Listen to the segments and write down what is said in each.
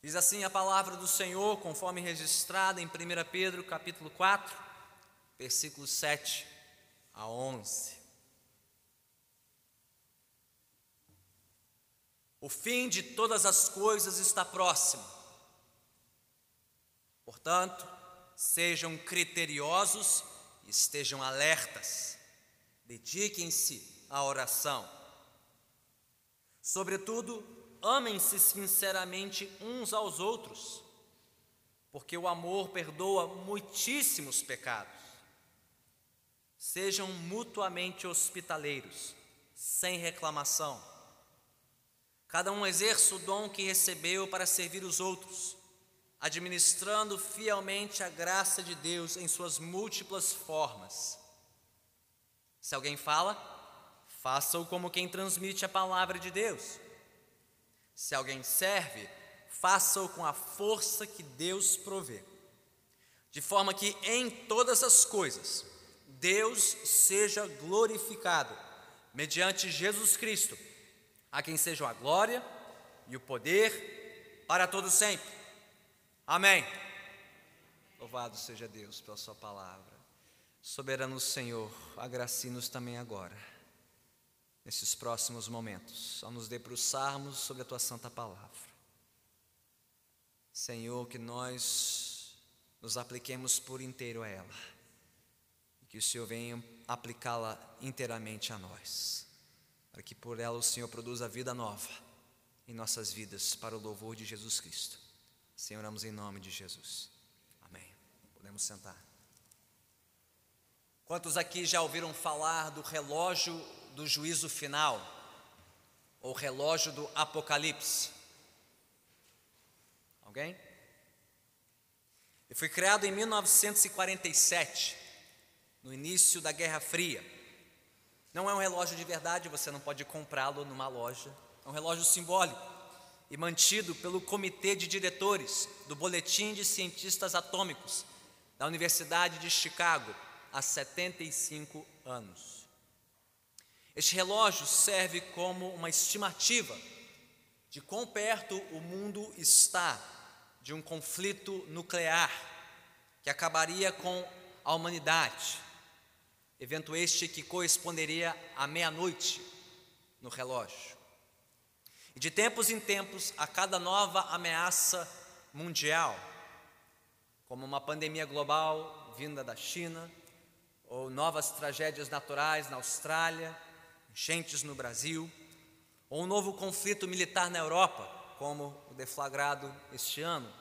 Diz assim a palavra do Senhor, conforme registrada em 1 Pedro, capítulo 4, versículos 7 a 11. O fim de todas as coisas está próximo. Portanto, sejam criteriosos e estejam alertas. Dediquem-se à oração. Sobretudo, amem-se sinceramente uns aos outros, porque o amor perdoa muitíssimos pecados. Sejam mutuamente hospitaleiros, sem reclamação. Cada um exerça o dom que recebeu para servir os outros, administrando fielmente a graça de Deus em suas múltiplas formas. Se alguém fala, faça-o como quem transmite a palavra de Deus. Se alguém serve, faça-o com a força que Deus provê, de forma que em todas as coisas Deus seja glorificado, mediante Jesus Cristo, a quem sejam a glória e o poder para todo sempre. Amém. Louvado seja Deus pela sua palavra. Soberano Senhor, agracie-nos também agora nesses próximos momentos, ao nos debruçarmos sobre a tua santa palavra. Senhor, que nós nos apliquemos por inteiro a ela e que o Senhor venha aplicá-la inteiramente a nós, para que por ela o Senhor produza vida nova em nossas vidas para o louvor de Jesus Cristo. Senhor, oramos em nome de Jesus. Amém. Podemos sentar. Quantos aqui já ouviram falar do relógio do juízo final, ou relógio do Apocalipse. Alguém? Ele foi criado em 1947, no início da Guerra Fria. Não é um relógio de verdade, você não pode comprá-lo numa loja. É um relógio simbólico e mantido pelo Comitê de Diretores do Boletim de Cientistas Atômicos da Universidade de Chicago há 75 anos. Este relógio serve como uma estimativa de quão perto o mundo está de um conflito nuclear que acabaria com a humanidade, evento este que corresponderia à meia-noite no relógio. E de tempos em tempos, a cada nova ameaça mundial, como uma pandemia global vinda da China, ou novas tragédias naturais na Austrália, enchentes no Brasil, ou um novo conflito militar na Europa, como o deflagrado este ano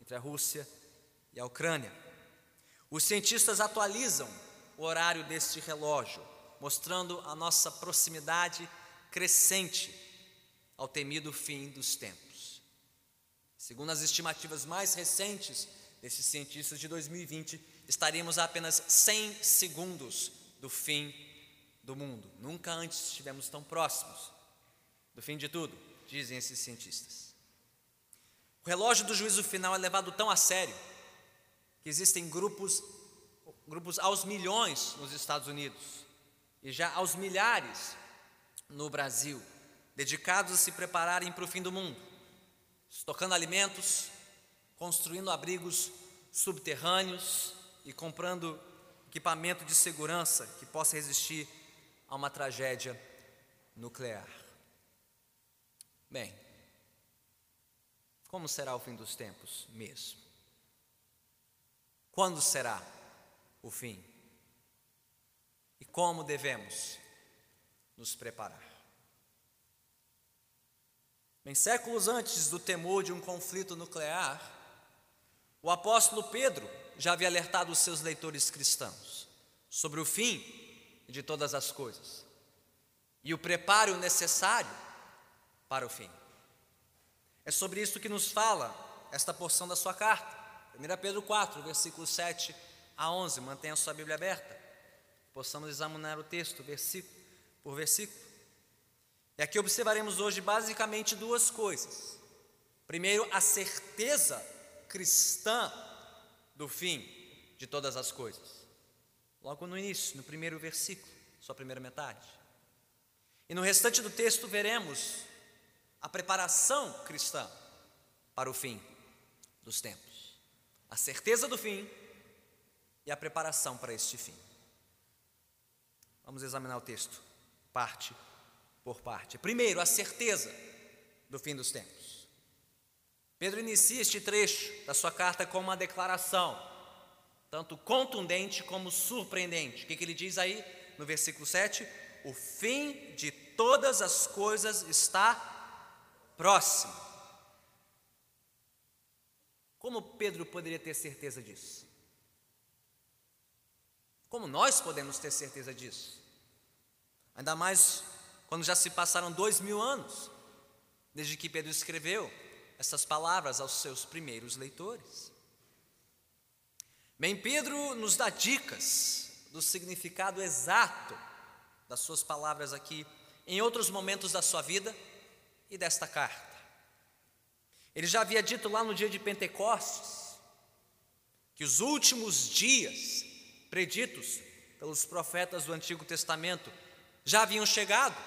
entre a Rússia e a Ucrânia. Os cientistas atualizam o horário deste relógio, mostrando a nossa proximidade crescente ao temido fim dos tempos. Segundo as estimativas mais recentes desses cientistas de 2020, estaríamos a apenas 100 segundos do fim do mundo. Nunca antes estivemos tão próximos do fim de tudo, dizem esses cientistas. O relógio do juízo final é levado tão a sério que existem grupos, grupos aos milhões nos Estados Unidos e já aos milhares no Brasil, dedicados a se prepararem para o fim do mundo, estocando alimentos, construindo abrigos subterrâneos e comprando equipamento de segurança que possa resistir a uma tragédia nuclear. Bem, como será o fim dos tempos mesmo? Quando será o fim? E como devemos nos preparar? Bem, séculos antes do temor de um conflito nuclear, o apóstolo Pedro já havia alertado os seus leitores cristãos sobre o fim de todas as coisas e o preparo necessário para o fim. É sobre isso que nos fala esta porção da sua carta. 1 Pedro 4, versículos 7 a 11. Mantenha a sua Bíblia aberta. Possamos examinar o texto, versículo por versículo. E aqui observaremos hoje basicamente duas coisas. Primeiro, a certeza cristã do fim de todas as coisas logo no início, no primeiro versículo, sua primeira metade. E no restante do texto veremos a preparação cristã para o fim dos tempos. A certeza do fim e a preparação para este fim. Vamos examinar o texto, parte por parte. Primeiro, a certeza do fim dos tempos. Pedro inicia este trecho da sua carta com uma declaração, tanto contundente como surpreendente. O que, que ele diz aí no versículo 7? O fim de todas as coisas está próximo. Como Pedro poderia ter certeza disso? Como nós podemos ter certeza disso? Ainda mais quando já se passaram dois mil anos desde que Pedro escreveu essas palavras aos seus primeiros leitores. Bem, Pedro nos dá dicas do significado exato das suas palavras aqui em outros momentos da sua vida e desta carta. Ele já havia dito lá no dia de Pentecostes que os últimos dias preditos pelos profetas do Antigo Testamento já haviam chegado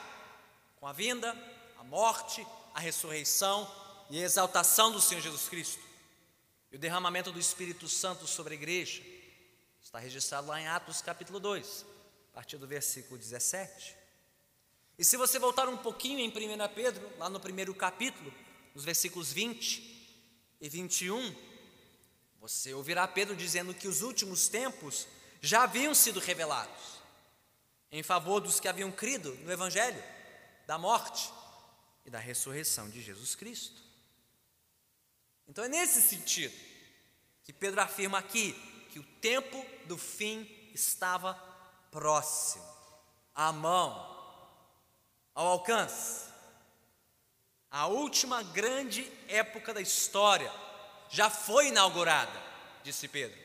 com a vinda, a morte, a ressurreição e a exaltação do Senhor Jesus Cristo. E o derramamento do Espírito Santo sobre a igreja está registrado lá em Atos capítulo 2, a partir do versículo 17. E se você voltar um pouquinho em 1 Pedro, lá no primeiro capítulo, nos versículos 20 e 21, você ouvirá Pedro dizendo que os últimos tempos já haviam sido revelados em favor dos que haviam crido no Evangelho da morte e da ressurreição de Jesus Cristo. Então é nesse sentido que Pedro afirma aqui que o tempo do fim estava próximo, à mão, ao alcance. A última grande época da história já foi inaugurada, disse Pedro,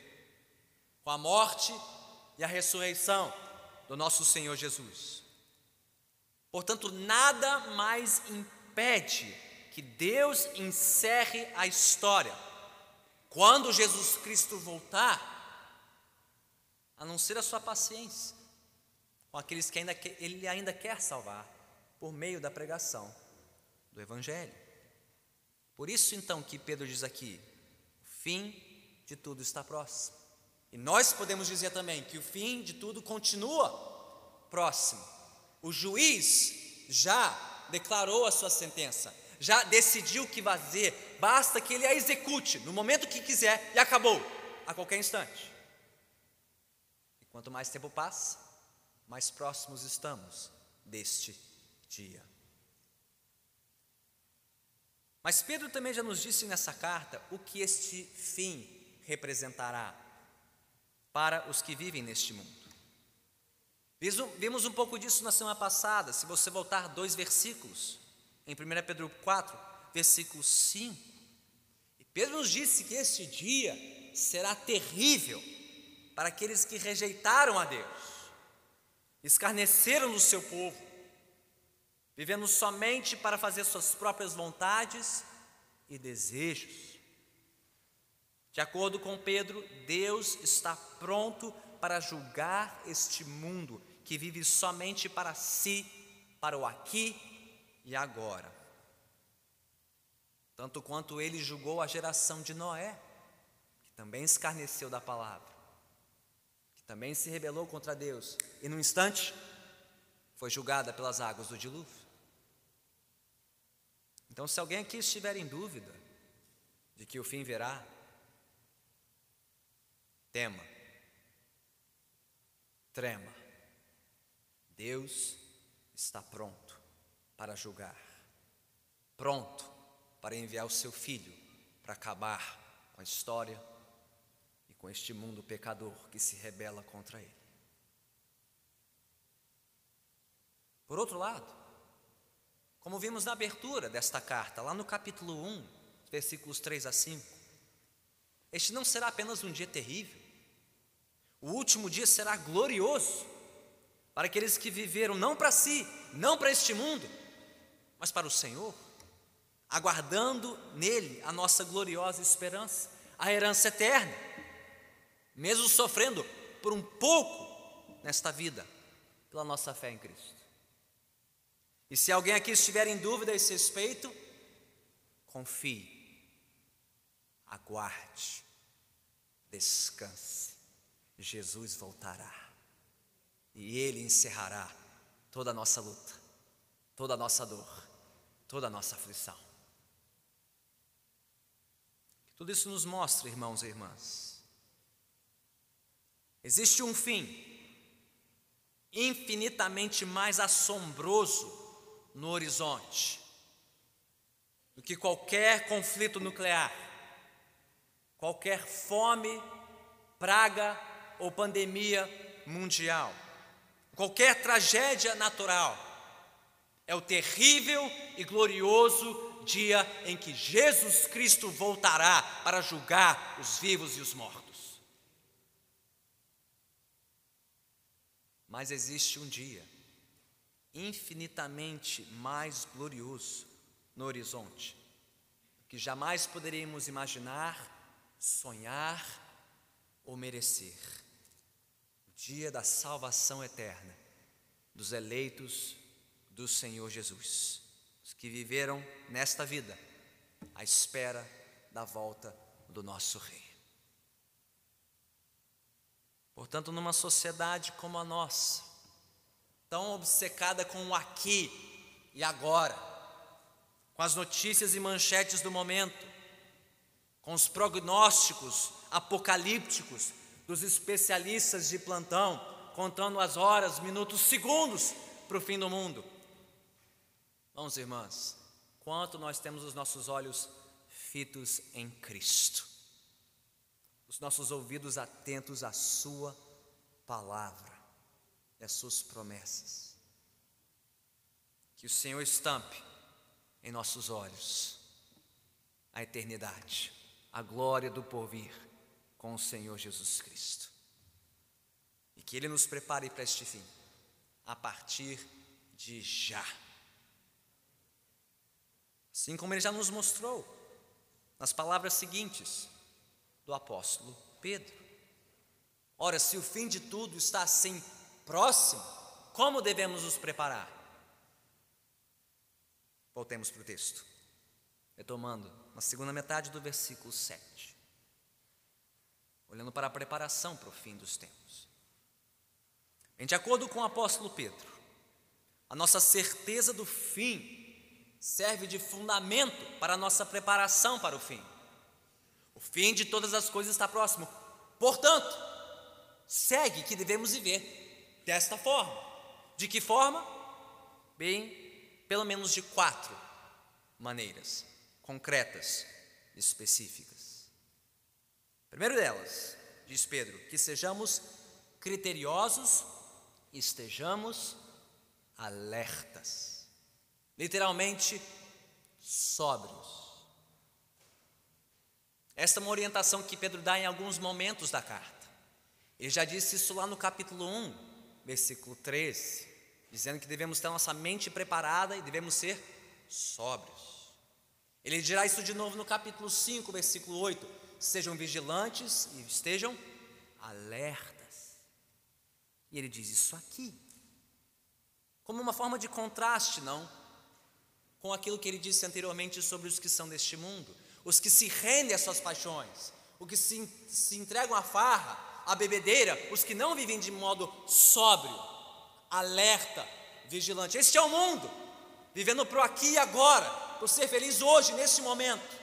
com a morte e a ressurreição do nosso Senhor Jesus. Portanto, nada mais impede que Deus encerre a história quando Jesus Cristo voltar, a não ser a sua paciência com aqueles que ainda ele ainda quer salvar por meio da pregação do Evangelho. Por isso, então, que Pedro diz aqui: o fim de tudo está próximo. E nós podemos dizer também que o fim de tudo continua próximo. O juiz já declarou a sua sentença, já decidiu o que fazer, basta que ele a execute no momento que quiser e acabou, a qualquer instante. E quanto mais tempo passa, mais próximos estamos deste dia. Mas Pedro também já nos disse nessa carta o que este fim representará para os que vivem neste mundo. Vimos um pouco disso na semana passada, se você voltar dois versículos, em 1 Pedro 4, versículo 5. E Pedro nos disse que este dia será terrível para aqueles que rejeitaram a Deus, escarneceram do seu povo, vivendo somente para fazer suas próprias vontades e desejos. De acordo com Pedro, Deus está pronto para julgar este mundo que vive somente para si, para o aqui e agora. Tanto quanto ele julgou a geração de Noé, que também escarneceu da palavra, que também se rebelou contra Deus e, num instante, foi julgada pelas águas do dilúvio. Então, se alguém aqui estiver em dúvida de que o fim virá, tema, trema. Deus está pronto para julgar, pronto para enviar o seu filho para acabar com a história e com este mundo pecador que se rebela contra ele. Por outro lado, como vimos na abertura desta carta, lá no capítulo 1, versículos 3 a 5, este não será apenas um dia terrível, o último dia será glorioso para aqueles que viveram não para si, não para este mundo, mas para o Senhor, aguardando nele a nossa gloriosa esperança, a herança eterna, mesmo sofrendo por um pouco nesta vida, pela nossa fé em Cristo. E se alguém aqui estiver em dúvida a esse respeito, confie aguarde, descanse. Jesus voltará e Ele encerrará toda a nossa luta, toda a nossa dor, toda a nossa aflição. Tudo isso nos mostra, irmãos e irmãs, existe um fim infinitamente mais assombroso no horizonte do que qualquer conflito nuclear, qualquer fome, praga ou pandemia mundial, qualquer tragédia natural. É o terrível e glorioso dia em que Jesus Cristo voltará para julgar os vivos e os mortos. Mas existe um dia infinitamente mais glorioso no horizonte, que jamais poderíamos imaginar, sonhar ou merecer. O dia da salvação eterna dos eleitos do Senhor Jesus, os que viveram nesta vida à espera da volta do nosso Rei. Portanto, numa sociedade como a nossa, tão obcecada com o aqui e agora, com as notícias e manchetes do momento, com os prognósticos apocalípticos dos especialistas de plantão, contando as horas, minutos, segundos para o fim do mundo. Vamos, irmãs, quanto nós temos os nossos olhos fitos em Cristo, os nossos ouvidos atentos à Sua palavra e às Suas promessas. Que o Senhor estampe em nossos olhos a eternidade, a glória do porvir com o Senhor Jesus Cristo. E que Ele nos prepare para este fim, a partir de já. Assim como Ele já nos mostrou nas palavras seguintes do apóstolo Pedro. Ora, se o fim de tudo está assim próximo, como devemos nos preparar? Voltemos para o texto, retomando na segunda metade do versículo 7, olhando para a preparação para o fim dos tempos. Em de acordo com o apóstolo Pedro, a nossa certeza do fim serve de fundamento para a nossa preparação para o fim. O fim de todas as coisas está próximo. Portanto, segue que devemos viver desta forma. De que forma? Bem, pelo menos de quatro maneiras concretas, específicas. Primeiro delas, diz Pedro, que sejamos criteriosos estejamos alertas, literalmente sóbrios. Esta é uma orientação que Pedro dá em alguns momentos da carta. Ele já disse isso lá no capítulo 1, versículo 13 dizendo que devemos ter nossa mente preparada e devemos ser sóbrios. Ele dirá isso de novo no capítulo 5, versículo 8: sejam vigilantes e estejam alertas. E ele diz isso aqui, como uma forma de contraste, não? Com aquilo que ele disse anteriormente sobre os que são deste mundo, os que se rendem às suas paixões, os que se, se entregam à farra, à bebedeira, os que não vivem de modo sóbrio alerta, vigilante. Este é o mundo, vivendo para o aqui e agora, por ser feliz hoje, neste momento,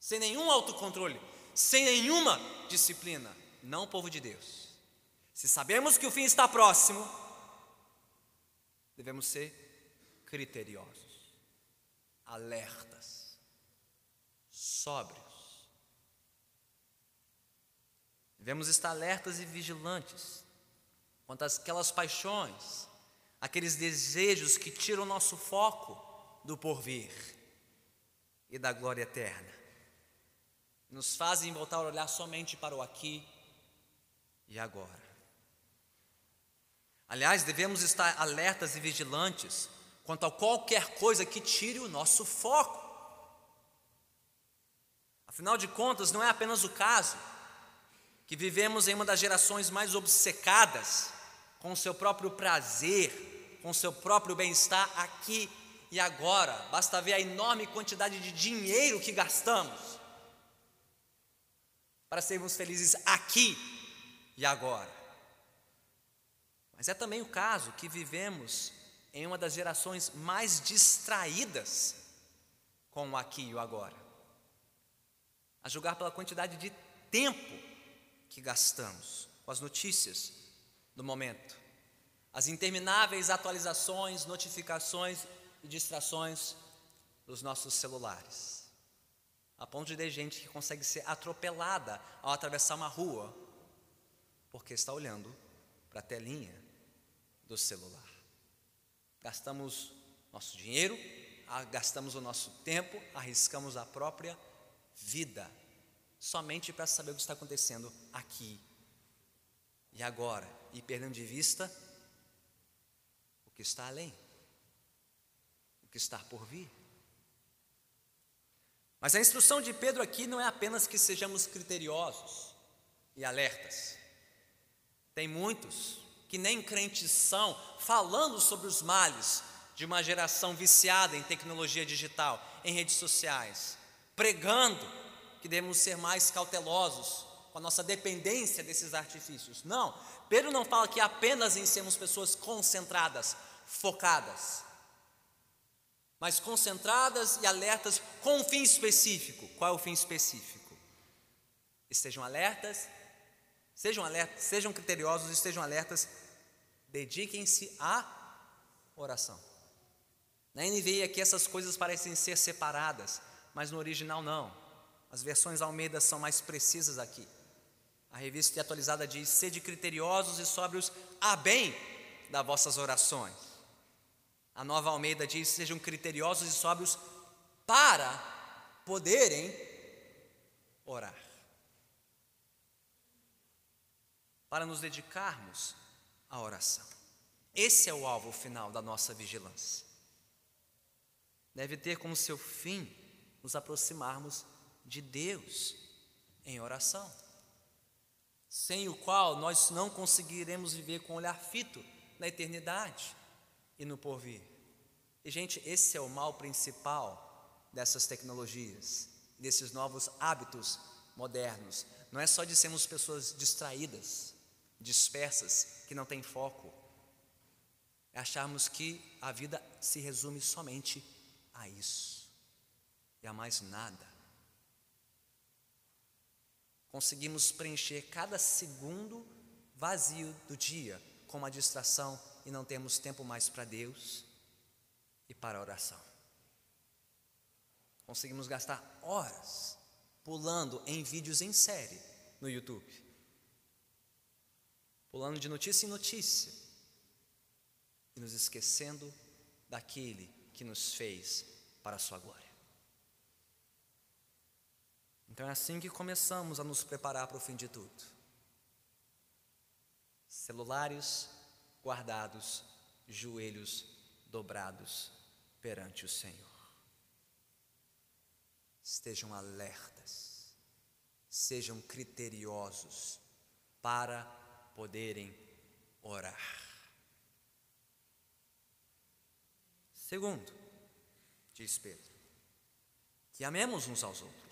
sem nenhum autocontrole, sem nenhuma disciplina. Não o povo de Deus. Se sabemos que o fim está próximo, devemos ser criteriosos, alertas, sóbrios. Devemos estar alertas e vigilantes quanto àquelas paixões, aqueles desejos que tiram nosso foco do porvir e da glória eterna, nos fazem voltar a olhar somente para o aqui e agora. Aliás, devemos estar alertas e vigilantes quanto a qualquer coisa que tire o nosso foco. Afinal de contas, não é apenas o caso que vivemos em uma das gerações mais obcecadas com o seu próprio prazer, com o seu próprio bem-estar aqui e agora. Basta ver a enorme quantidade de dinheiro que gastamos para sermos felizes aqui e agora. Mas é também o caso que vivemos em uma das gerações mais distraídas com o aqui e o agora. A julgar pela quantidade de tempo que gastamos com as notícias do momento, as intermináveis atualizações, notificações e distrações dos nossos celulares. A ponto de ter gente que consegue ser atropelada ao atravessar uma rua, porque está olhando para a telinha do celular. Gastamos nosso dinheiro, gastamos o nosso tempo, arriscamos a própria vida, somente para saber o que está acontecendo aqui e agora, e perdendo de vista o que está além, o que está por vir. Mas a instrução de Pedro aqui não é apenas que sejamos criteriosos e alertas. Tem muitos que nem crentes são, falando sobre os males de uma geração viciada em tecnologia digital, em redes sociais, pregando que devemos ser mais cautelosos com a nossa dependência desses artifícios. Não, Pedro não fala que apenas em sermos pessoas concentradas, focadas, mas concentradas e alertas com um fim específico. Qual é o fim específico? Estejam alertas, sejam alertas, sejam criteriosos, estejam alertas, dediquem-se à oração. Na NVI aqui essas coisas parecem ser separadas, mas no original não. As versões Almeida são mais precisas aqui. A revista atualizada diz: sede criteriosos e sóbrios a bem das vossas orações. A nova Almeida diz: sejam criteriosos e sóbrios para poderem orar. Para nos dedicarmos à oração. Esse é o alvo final da nossa vigilância. Deve ter como seu fim nos aproximarmos de Deus em oração sem o qual nós não conseguiremos viver com um olhar fito na eternidade e no porvir. E, gente, esse é o mal principal dessas tecnologias, desses novos hábitos modernos. Não é só de sermos pessoas distraídas, dispersas, que não têm foco. É acharmos que a vida se resume somente a isso e a mais nada conseguimos preencher cada segundo vazio do dia com uma distração e não temos tempo mais para Deus e para a oração. Conseguimos gastar horas pulando em vídeos em série no YouTube, pulando de notícia em notícia e nos esquecendo daquele que nos fez para a sua glória. Então é assim que começamos a nos preparar para o fim de tudo. Celulares guardados, joelhos dobrados perante o Senhor. Estejam alertas, sejam criteriosos para poderem orar. Segundo, diz Pedro, que amemos uns aos outros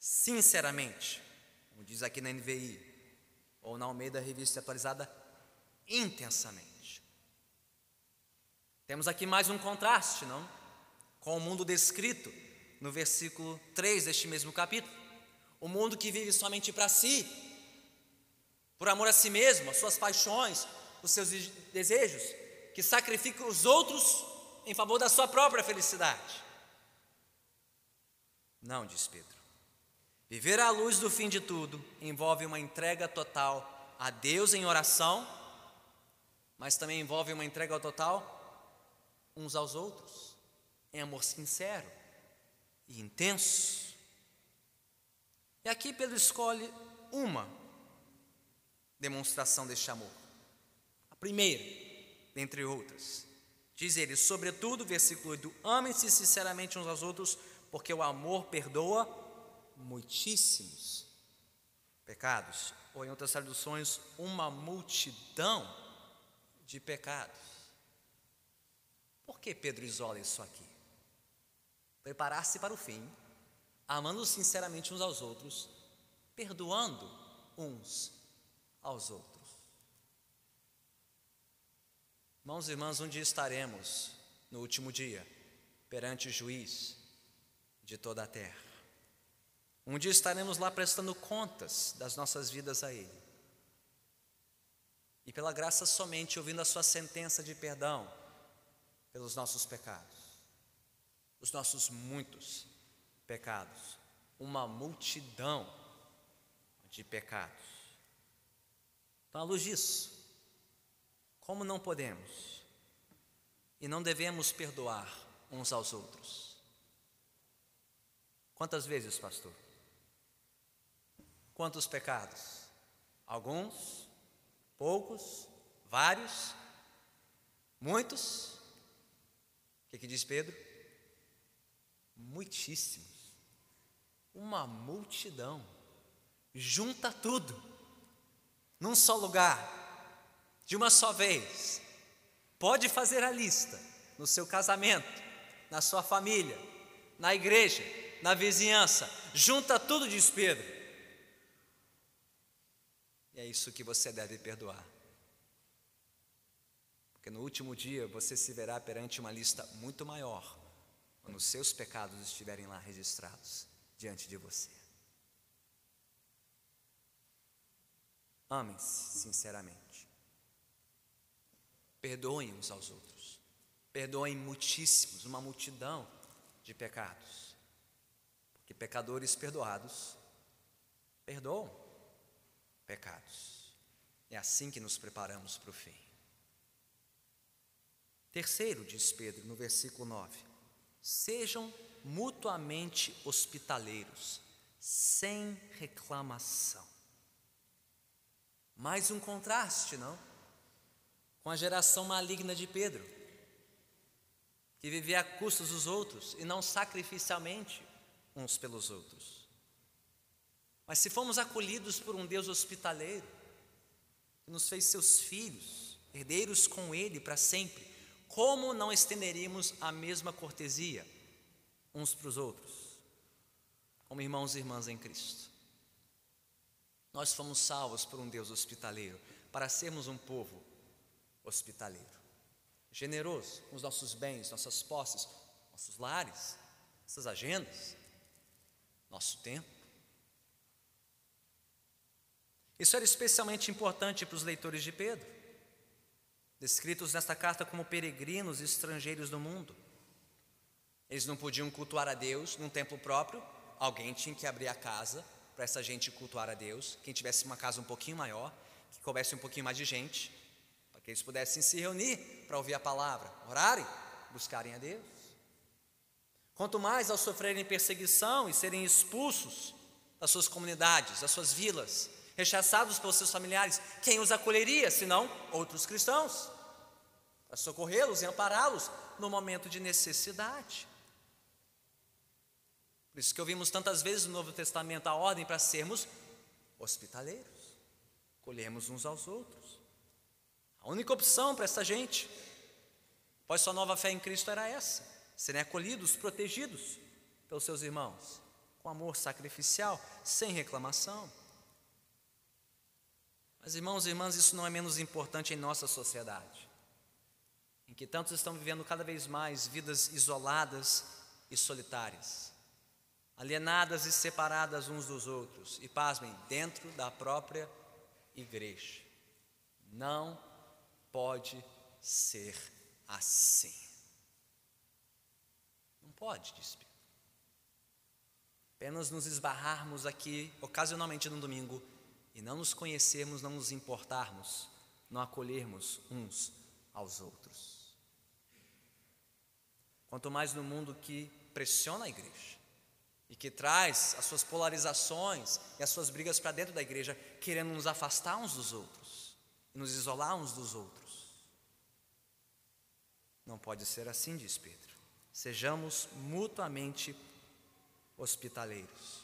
sinceramente, como diz aqui na NVI, ou na Almeida Revista Atualizada, intensamente. Temos aqui mais um contraste, não? Com o mundo descrito no versículo 3 deste mesmo capítulo. O mundo que vive somente para si, por amor a si mesmo, as suas paixões, os seus desejos, que sacrifica os outros em favor da sua própria felicidade. Não, diz Pedro. Viver à luz do fim de tudo envolve uma entrega total a Deus em oração, mas também envolve uma entrega total uns aos outros, em amor sincero e intenso. E aqui Pedro escolhe uma demonstração deste amor, a primeira, dentre outras. Diz ele, sobretudo, versículo 8: Amem-se sinceramente uns aos outros, porque o amor perdoa muitíssimos pecados, ou em outras traduções, uma multidão de pecados. Por que Pedro isola isso aqui? Preparar-se para o fim, amando sinceramente uns aos outros, perdoando uns aos outros. Irmãos e irmãs, um dia estaremos no último dia perante o juiz de toda a terra. Um dia estaremos lá prestando contas das nossas vidas a Ele. E pela graça somente ouvindo a Sua sentença de perdão pelos nossos pecados, os nossos muitos pecados, uma multidão de pecados. Então, à luz disso, como não podemos e não devemos perdoar uns aos outros? Quantas vezes, pastor? Quantos pecados? Alguns? Poucos? Vários? Muitos? O que, que diz Pedro? Muitíssimos. Uma multidão. Junta tudo num só lugar, de uma só vez. Pode fazer a lista no seu casamento, na sua família, na igreja, na vizinhança. Junta tudo, diz Pedro. E é isso que você deve perdoar. Porque no último dia você se verá perante uma lista muito maior, quando os seus pecados estiverem lá registrados diante de você. Amem-se sinceramente. Perdoem uns aos outros. Perdoem muitíssimos, uma multidão de pecados. Porque pecadores perdoados perdoam pecados. É assim que nos preparamos para o fim. Terceiro, diz Pedro no versículo 9: sejam mutuamente hospitaleiros, sem reclamação. Mais um contraste, não? Com a geração maligna de Pedro, que vivia a custos dos outros e não sacrificialmente uns pelos outros. Mas se fomos acolhidos por um Deus hospitaleiro, que nos fez seus filhos, herdeiros com Ele para sempre, como não estenderíamos a mesma cortesia uns para os outros, como irmãos e irmãs em Cristo? Nós fomos salvos por um Deus hospitaleiro, para sermos um povo hospitaleiro, generoso com os nossos bens, nossas posses, nossos lares, nossas agendas, nosso tempo. Isso era especialmente importante para os leitores de Pedro, descritos nesta carta como peregrinos e estrangeiros do mundo. Eles não podiam cultuar a Deus num templo próprio, alguém tinha que abrir a casa para essa gente cultuar a Deus. Quem tivesse uma casa um pouquinho maior, que coubesse um pouquinho mais de gente, para que eles pudessem se reunir para ouvir a palavra, orarem, buscarem a Deus. Quanto mais ao sofrerem perseguição e serem expulsos das suas comunidades, das suas vilas, rechaçados pelos seus familiares, quem os acolheria, senão outros cristãos, para socorrê-los e ampará-los no momento de necessidade. Por isso que ouvimos tantas vezes no Novo Testamento a ordem para sermos hospitaleiros, colhemos uns aos outros. A única opção para essa gente, pois sua nova fé em Cristo era essa: serem acolhidos, protegidos pelos seus irmãos, com amor sacrificial, sem reclamação. Mas, irmãos e irmãs, isso não é menos importante em nossa sociedade, em que tantos estão vivendo cada vez mais vidas isoladas e solitárias alienadas e separadas uns dos outros, e pasmem, dentro da própria igreja. Não pode ser assim. Não pode, diz Pedro. Apenas nos esbarrarmos aqui, ocasionalmente no domingo, e não nos conhecermos, não nos importarmos, não acolhermos uns aos outros. Quanto mais no mundo que pressiona a igreja, e que traz as suas polarizações e as suas brigas para dentro da igreja, querendo nos afastar uns dos outros, nos isolar uns dos outros. Não pode ser assim, diz Pedro. Sejamos mutuamente hospitaleiros.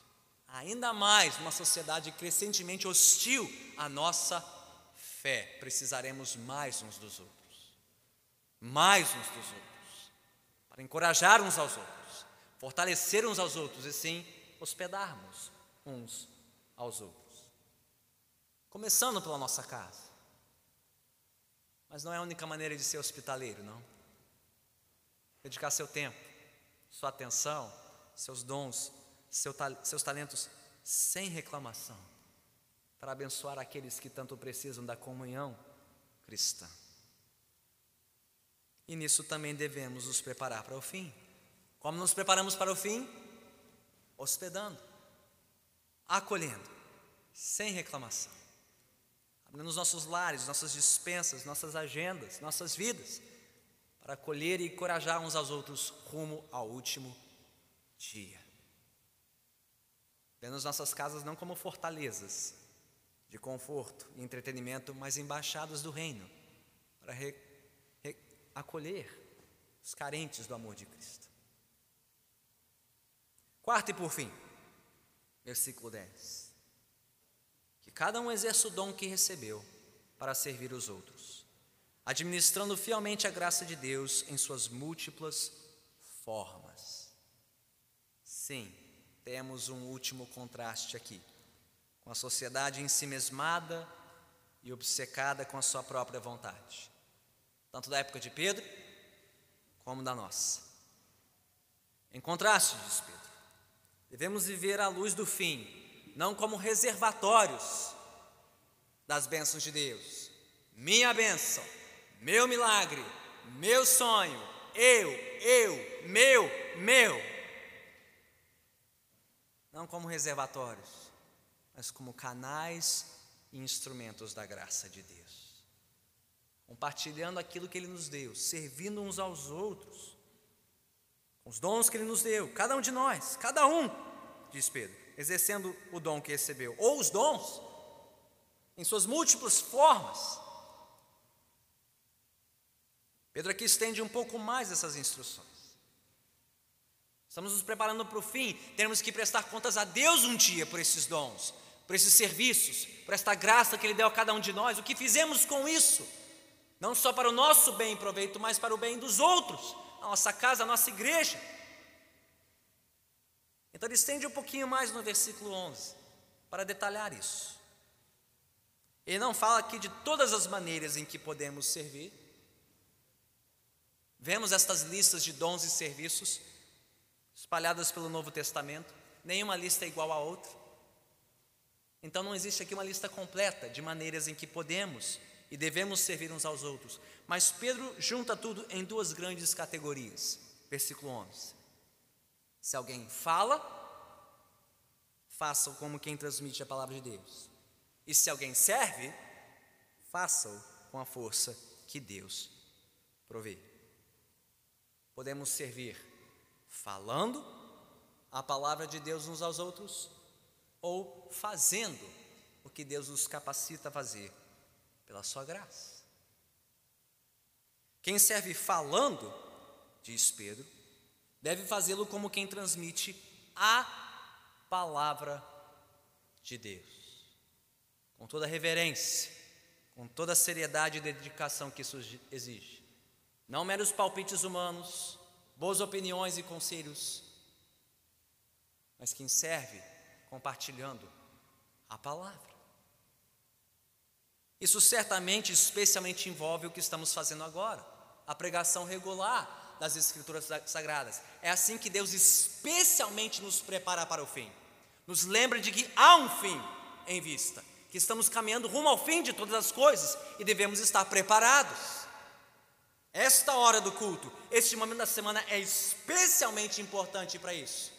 Ainda mais numa sociedade crescentemente hostil à nossa fé, precisaremos mais uns dos outros. Mais uns dos outros. Para encorajar uns aos outros fortalecer uns aos outros e sim hospedarmos uns aos outros. Começando pela nossa casa. Mas não é a única maneira de ser hospitaleiro, não. Dedicar seu tempo, sua atenção, seus dons, seu, seus talentos sem reclamação, para abençoar aqueles que tanto precisam da comunhão cristã. E nisso também devemos nos preparar para o fim. Como nos preparamos para o fim? Hospedando, acolhendo, sem reclamação, abrindo os nossos lares, nossas dispensas, nossas agendas, nossas vidas, para acolher e encorajar uns aos outros rumo ao último dia. Vendo as nossas casas não como fortalezas de conforto e entretenimento, mas embaixadas do reino, para re, re, acolher os carentes do amor de Cristo. Quarto e por fim, versículo 10. Que cada um exerça o dom que recebeu para servir os outros, administrando fielmente a graça de Deus em suas múltiplas formas. Sim, temos um último contraste aqui, com a sociedade ensimesmada e obcecada com a sua própria vontade, tanto da época de Pedro como da nossa. Em contraste, diz Pedro, devemos viver à luz do fim, não como reservatórios das bênçãos de Deus. Minha bênção, meu milagre, meu sonho, eu, eu, meu, meu não como reservatórios, mas como canais e instrumentos da graça de Deus. Compartilhando aquilo que Ele nos deu, servindo uns aos outros, os dons que Ele nos deu, cada um de nós, cada um, diz Pedro, exercendo o dom que recebeu, ou os dons, em suas múltiplas formas. Pedro aqui estende um pouco mais essas instruções. Estamos nos preparando para o fim, temos que prestar contas a Deus um dia por esses dons, por esses serviços, por esta graça que Ele deu a cada um de nós, o que fizemos com isso, não só para o nosso bem e proveito, mas para o bem dos outros, a nossa casa, a nossa igreja. Então ele estende um pouquinho mais no versículo 11, para detalhar isso. Ele não fala aqui de todas as maneiras em que podemos servir. Vemos estas listas de dons e serviços espalhadas pelo Novo Testamento, nenhuma lista é igual à outra. Então não existe aqui uma lista completa de maneiras em que podemos e devemos servir uns aos outros. Mas Pedro junta tudo em duas grandes categorias. Versículo 11. Se alguém fala, faça-o como quem transmite a palavra de Deus. E se alguém serve, faça-o com a força que Deus provê. Podemos servir falando a palavra de Deus uns aos outros ou fazendo o que Deus nos capacita a fazer pela sua graça. Quem serve falando, diz Pedro, deve fazê-lo como quem transmite a palavra de Deus, com toda reverência, com toda seriedade e dedicação que isso exige. Não meros palpites humanos, boas opiniões e conselhos, mas quem serve compartilhando a palavra. Isso certamente, especialmente envolve o que estamos fazendo agora, a pregação regular das Escrituras Sagradas. É assim que Deus especialmente nos prepara para o fim, nos lembra de que há um fim em vista, que estamos caminhando rumo ao fim de todas as coisas e devemos estar preparados. Esta hora do culto, este momento da semana é especialmente importante para isso.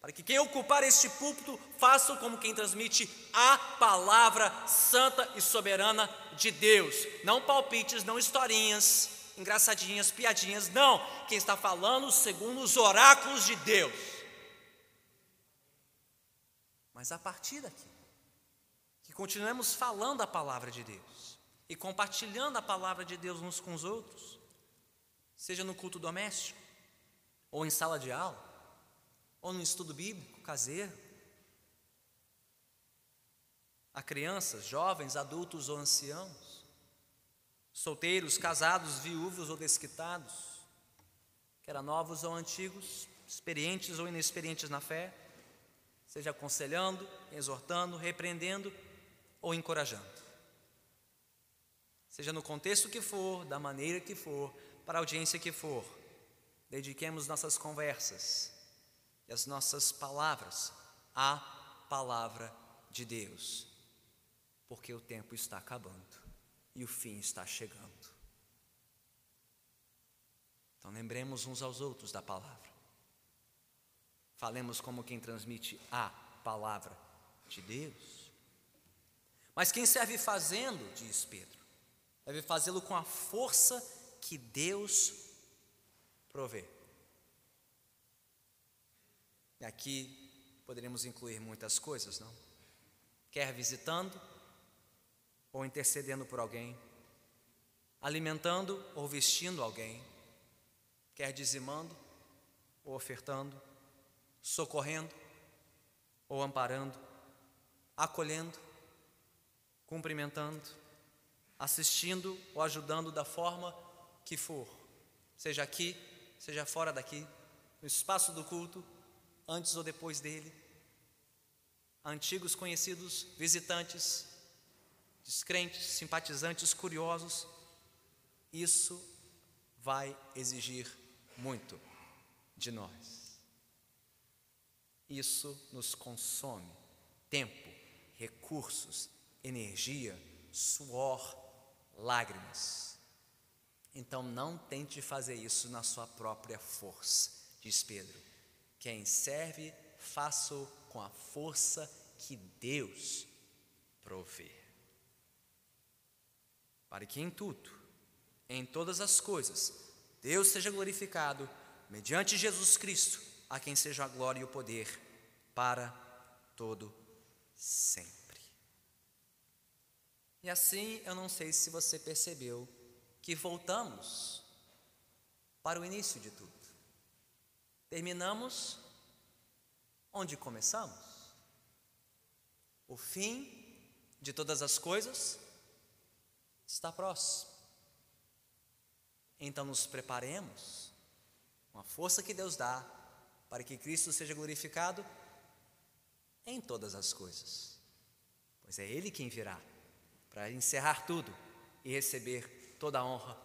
Para que quem ocupar este púlpito faça como quem transmite a palavra santa e soberana de Deus. Não palpites, não historinhas, engraçadinhas, piadinhas, não. Quem está falando segundo os oráculos de Deus. Mas a partir daqui, que continuemos falando a palavra de Deus e compartilhando a palavra de Deus uns com os outros seja no culto doméstico, ou em sala de aula, ou no estudo bíblico caseiro, a crianças, jovens, adultos ou anciãos, solteiros, casados, viúvos ou desquitados, quer novos ou antigos, experientes ou inexperientes na fé, seja aconselhando, exortando, repreendendo ou encorajando. Seja no contexto que for, da maneira que for, para a audiência que for, dediquemos nossas conversas e as nossas palavras à palavra de Deus, porque o tempo está acabando e o fim está chegando. Então lembremos uns aos outros da palavra. Falemos como quem transmite a palavra de Deus. Mas quem serve fazendo, diz Pedro, deve fazê-lo com a força que Deus provê. E aqui poderíamos incluir muitas coisas, não? Quer visitando ou intercedendo por alguém, alimentando ou vestindo alguém, quer dizimando ou ofertando, socorrendo ou amparando, acolhendo, cumprimentando, assistindo ou ajudando da forma que for, seja aqui, seja fora daqui, no espaço do culto, antes ou depois dele, antigos conhecidos, visitantes, descrentes, simpatizantes, curiosos, isso vai exigir muito de nós. Isso nos consome tempo, recursos, energia, suor, lágrimas. Então não tente fazer isso na sua própria força, diz Pedro. Quem serve, faça-o com a força que Deus provê. Para que em tudo, em todas as coisas, Deus seja glorificado, mediante Jesus Cristo, a quem seja a glória e o poder, para todo sempre. E assim, eu não sei se você percebeu que voltamos para o início de tudo. Terminamos onde começamos. O fim de todas as coisas está próximo. Então nos preparemos com a força que Deus dá para que Cristo seja glorificado em todas as coisas. Pois é Ele quem virá para encerrar tudo e receber toda a honra,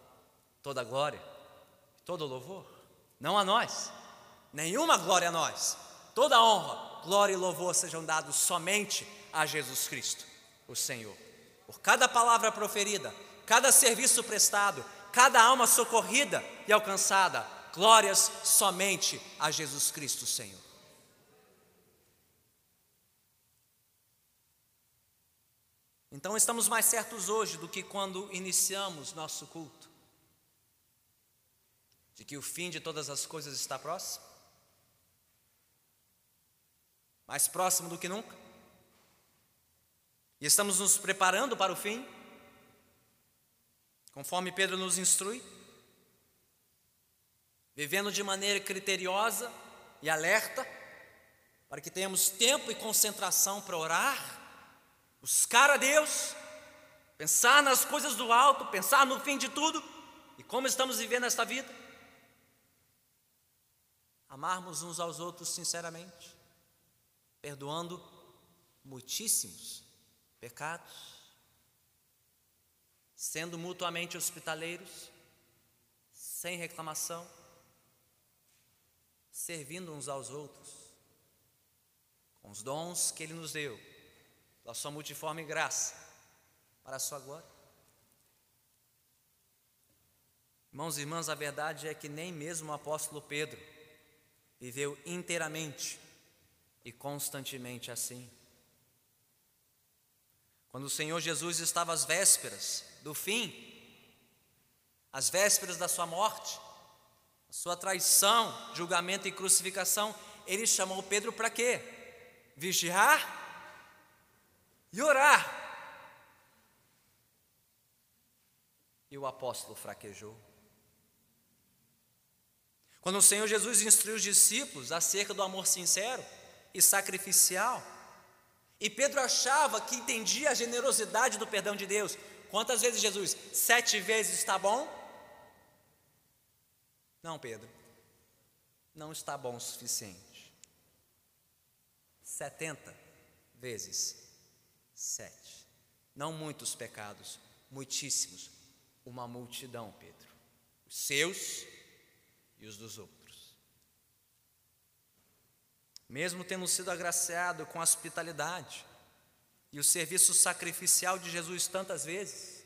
toda a glória, todo o louvor. Não a nós, nenhuma glória a nós. Toda a honra, glória e louvor sejam dados somente a Jesus Cristo, o Senhor. Por cada palavra proferida, cada serviço prestado, cada alma socorrida e alcançada, glórias somente a Jesus Cristo, Senhor. Então estamos mais certos hoje do que quando iniciamos nosso culto, de que o fim de todas as coisas está próximo, mais próximo do que nunca, e estamos nos preparando para o fim, conforme Pedro nos instrui, vivendo de maneira criteriosa e alerta, para que tenhamos tempo e concentração para orar buscar a Deus, pensar nas coisas do alto, pensar no fim de tudo e como estamos vivendo esta vida. Amarmos uns aos outros sinceramente, perdoando muitíssimos pecados, sendo mutuamente hospitaleiros, sem reclamação, servindo uns aos outros, com os dons que Ele nos deu da sua multiforme graça, para a sua glória. Irmãos e irmãs, a verdade é que nem mesmo o apóstolo Pedro viveu inteiramente e constantemente assim. Quando o Senhor Jesus estava às vésperas do fim, às vésperas da sua morte, a sua traição, julgamento e crucificação, ele chamou Pedro para quê? Vigiar e orar. E o apóstolo fraquejou. Quando o Senhor Jesus instruiu os discípulos acerca do amor sincero e sacrificial, e Pedro achava que entendia a generosidade do perdão de Deus. Quantas vezes Jesus? Sete vezes está bom? Não, Pedro, não está bom o suficiente. 70 vezes sete. Não muitos pecados, muitíssimos. Uma multidão, Pedro. Os seus e os dos outros. Mesmo tendo sido agraciado com a hospitalidade e o serviço sacrificial de Jesus tantas vezes,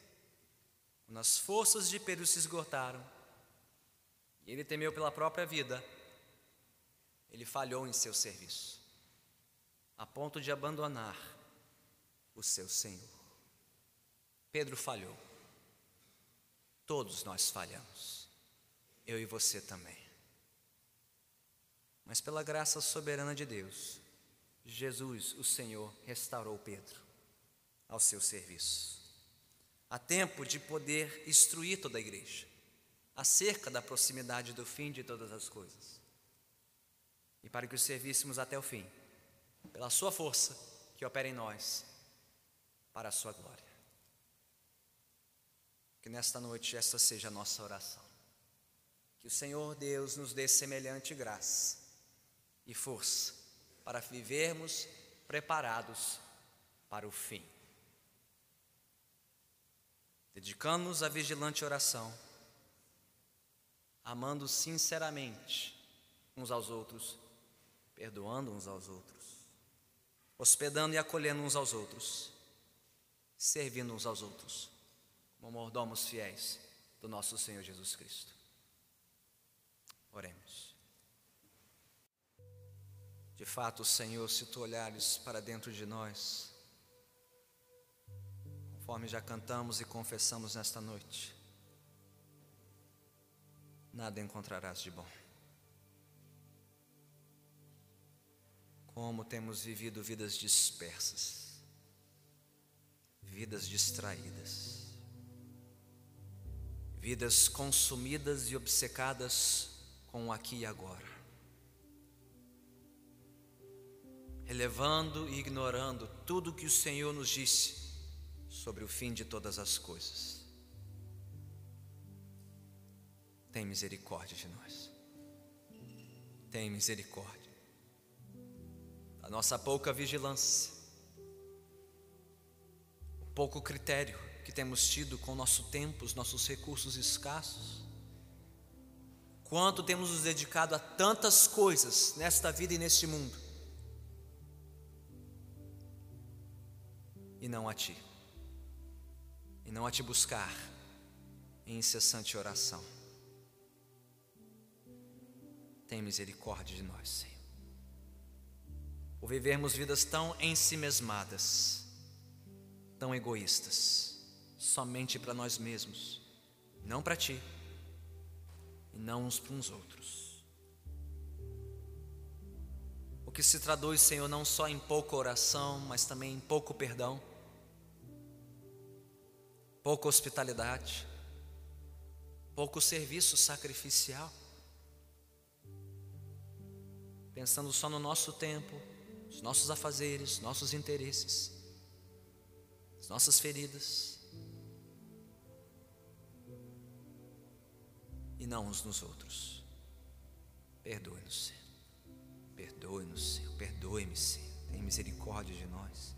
quando as forças de Pedro se esgotaram e ele temeu pela própria vida, ele falhou em seu serviço, a ponto de abandonar o seu Senhor. Pedro falhou. Todos nós falhamos. Eu e você também. Mas pela graça soberana de Deus, Jesus, o Senhor, restaurou Pedro ao seu serviço. Há tempo de poder instruir toda a igreja acerca da proximidade do fim de todas as coisas. E para que o servíssemos até o fim, pela sua força que opera em nós, para a sua glória. Que nesta noite esta seja a nossa oração. Que o Senhor Deus nos dê semelhante graça e força para vivermos preparados para o fim. Dedicando-nos à vigilante oração, amando sinceramente uns aos outros, perdoando uns aos outros, hospedando e acolhendo uns aos outros, servindo uns aos outros, como mordomos fiéis do nosso Senhor Jesus Cristo. Oremos. De fato, Senhor, se tu olhares para dentro de nós, conforme já cantamos e confessamos nesta noite, nada encontrarás de bom. Como temos vivido vidas dispersas, vidas distraídas, vidas consumidas e obcecadas com o aqui e agora, relevando e ignorando tudo que o Senhor nos disse sobre o fim de todas as coisas. Tem misericórdia de nós. Tem misericórdia. A nossa pouca vigilância pouco critério que temos tido com o nosso tempo, os nossos recursos escassos. Quanto temos nos dedicado a tantas coisas nesta vida e neste mundo, e não a Ti, e não a Te buscar em incessante oração. Tem misericórdia de nós, Senhor. Por vivermos vidas tão ensimesmadas, tão egoístas, somente para nós mesmos, não para ti e não uns para uns outros. O que se traduz, Senhor, não só em pouca oração, mas também em pouco perdão, pouca hospitalidade, pouco serviço sacrificial. Pensando só no nosso tempo, os nossos afazeres, nossos interesses as nossas feridas e não uns nos outros. Perdoe-nos, Senhor. Perdoe-nos, Senhor. Perdoe-me, Senhor. Tem misericórdia de nós.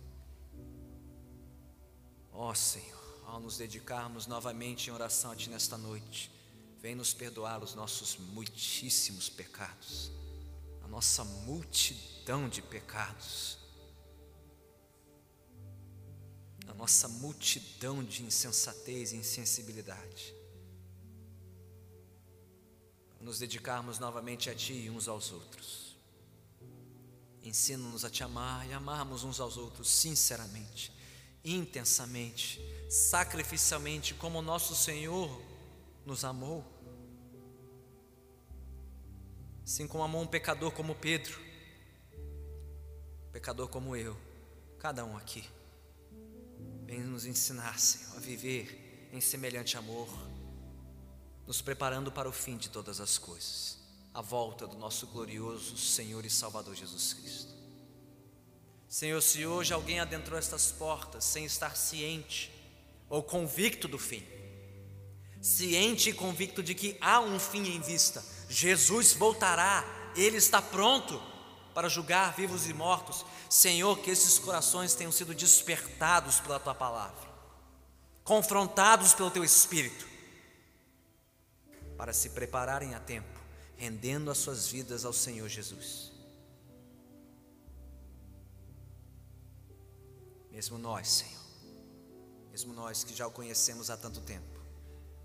Ó oh, Senhor, ao nos dedicarmos novamente em oração a Ti nesta noite, vem nos perdoar os nossos muitíssimos pecados, a nossa multidão de pecados a nossa multidão de insensatez e insensibilidade. Nos dedicarmos novamente a Ti e uns aos outros. Ensina-nos a Te amar e amarmos uns aos outros sinceramente, intensamente, sacrificialmente, como nosso Senhor nos amou. Assim como amou um pecador como Pedro, pecador como eu, cada um aqui. Vem nos ensinar, Senhor, a viver em semelhante amor, nos preparando para o fim de todas as coisas, a volta do nosso glorioso Senhor e Salvador Jesus Cristo. Senhor, se hoje alguém adentrou estas portas sem estar ciente ou convicto do fim, ciente e convicto de que há um fim em vista, Jesus voltará, Ele está pronto, para julgar vivos e mortos. Senhor, que esses corações tenham sido despertados pela tua palavra, confrontados pelo teu espírito, para se prepararem a tempo, rendendo as suas vidas ao Senhor Jesus. Mesmo nós, Senhor, mesmo nós que já o conhecemos há tanto tempo,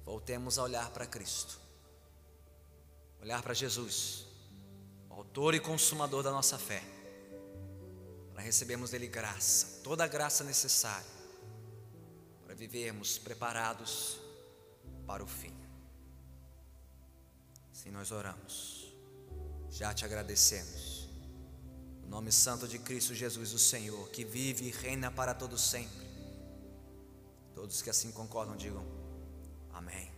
voltemos a olhar para Cristo, olhar para Jesus, Autor e Consumador da nossa fé, para recebermos dele graça, toda a graça necessária, para vivermos preparados para o fim. Sim, nós oramos, já te agradecemos nome santo de Cristo Jesus, o Senhor, que vive e reina para todo sempre. Todos que assim concordam, digam amém.